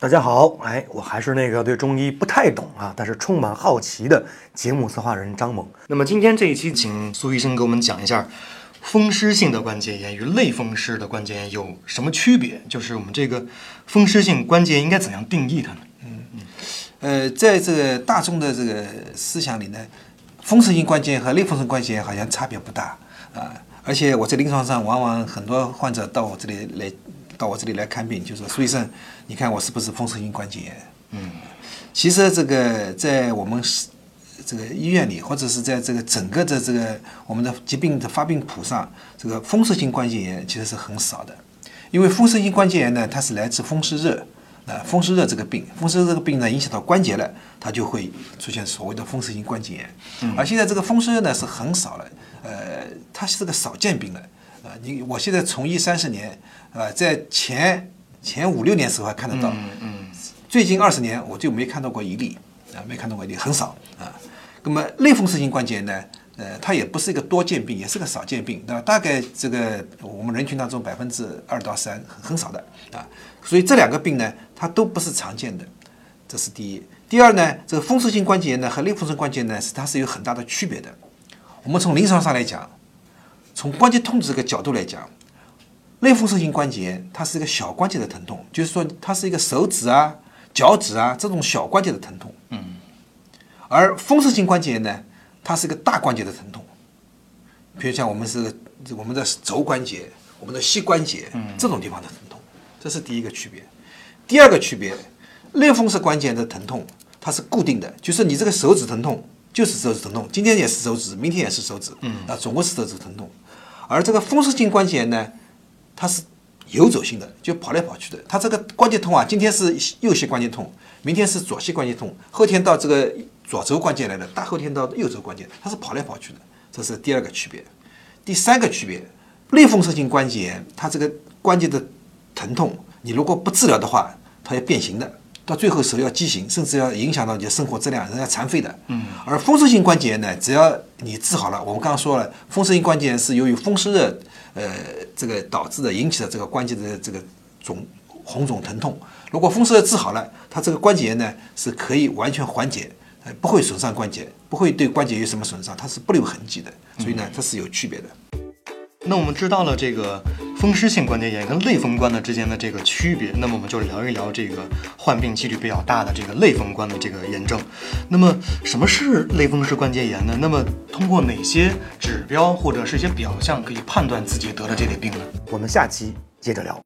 大家好，哎，我还是那个对中医不太懂啊，但是充满好奇的节目策划人张猛。那么今天这一期，请苏医生给我们讲一下风湿性的关节炎与类风湿的关节炎有什么区别？就是我们这个风湿性关节炎应该怎样定义它呢？嗯嗯呃，在这个大众的这个思想里呢，风湿性关节炎和类风湿关节炎好像差别不大啊。而且我在临床上，往往很多患者到我这里来，到我这里来看病，就说苏医生，你看我是不是风湿性关节炎？嗯，其实这个在我们是这个医院里，或者是在这个整个的这个我们的疾病的发病谱上，这个风湿性关节炎其实是很少的，因为风湿性关节炎呢，它是来自风湿热。呃，风湿热这个病，风湿热这个病呢，影响到关节了，它就会出现所谓的风湿性关节炎。嗯而现在这个风湿热呢是很少了，呃，它是个少见病了。呃，你我现在从医三十年，啊，在前前五六年时候还看得到，嗯，最近二十年我就没看到过一例，啊，没看到过一例，很少啊。那么类风湿性关节炎呢，呃，它也不是一个多见病，也是个少见病，对吧？大概这个我们人群当中百分之二到三，很很少的啊。所以这两个病呢，它都不是常见的，这是第一。第二呢，这个风湿性关节炎呢和类风湿关节呢是它是有很大的区别的。我们从临床上来讲，从关节痛这个角度来讲，类风湿性关节炎它是一个小关节的疼痛，就是说它是一个手指啊、脚趾啊这种小关节的疼痛。嗯。而风湿性关节炎呢，它是一个大关节的疼痛，比如像我们是我们的肘关节、我们的膝关节这种地方的疼痛。这是第一个区别，第二个区别，类风湿关节的疼痛它是固定的，就是你这个手指疼痛就是手指疼痛，今天也是手指，明天也是手指，嗯，啊，总归是手指疼痛。而这个风湿性关节炎呢，它是游走性的，就跑来跑去的。它这个关节痛啊，今天是右膝关节痛，明天是左膝关节痛，后天到这个左肘关节来了，大后天到右肘关节，它是跑来跑去的。这是第二个区别。第三个区别，类风湿性关节炎它这个关节的疼痛，你如果不治疗的话，它要变形的，到最后手要畸形，甚至要影响到你的生活质量，人家残废的。嗯。而风湿性关节炎呢，只要你治好了，我们刚刚说了，风湿性关节炎是由于风湿热，呃，这个导致的引起的这个关节的这个肿红肿疼痛。如果风湿热治好了，它这个关节炎呢是可以完全缓解，呃，不会损伤关节，不会对关节有什么损伤，它是不留痕迹的。所以呢，它是有区别的。那我们知道了这个风湿性关节炎跟类风关的之间的这个区别，那么我们就聊一聊这个患病几率比较大的这个类风关的这个炎症。那么什么是类风湿关节炎呢？那么通过哪些指标或者是一些表象可以判断自己得了这类病呢？我们下期接着聊。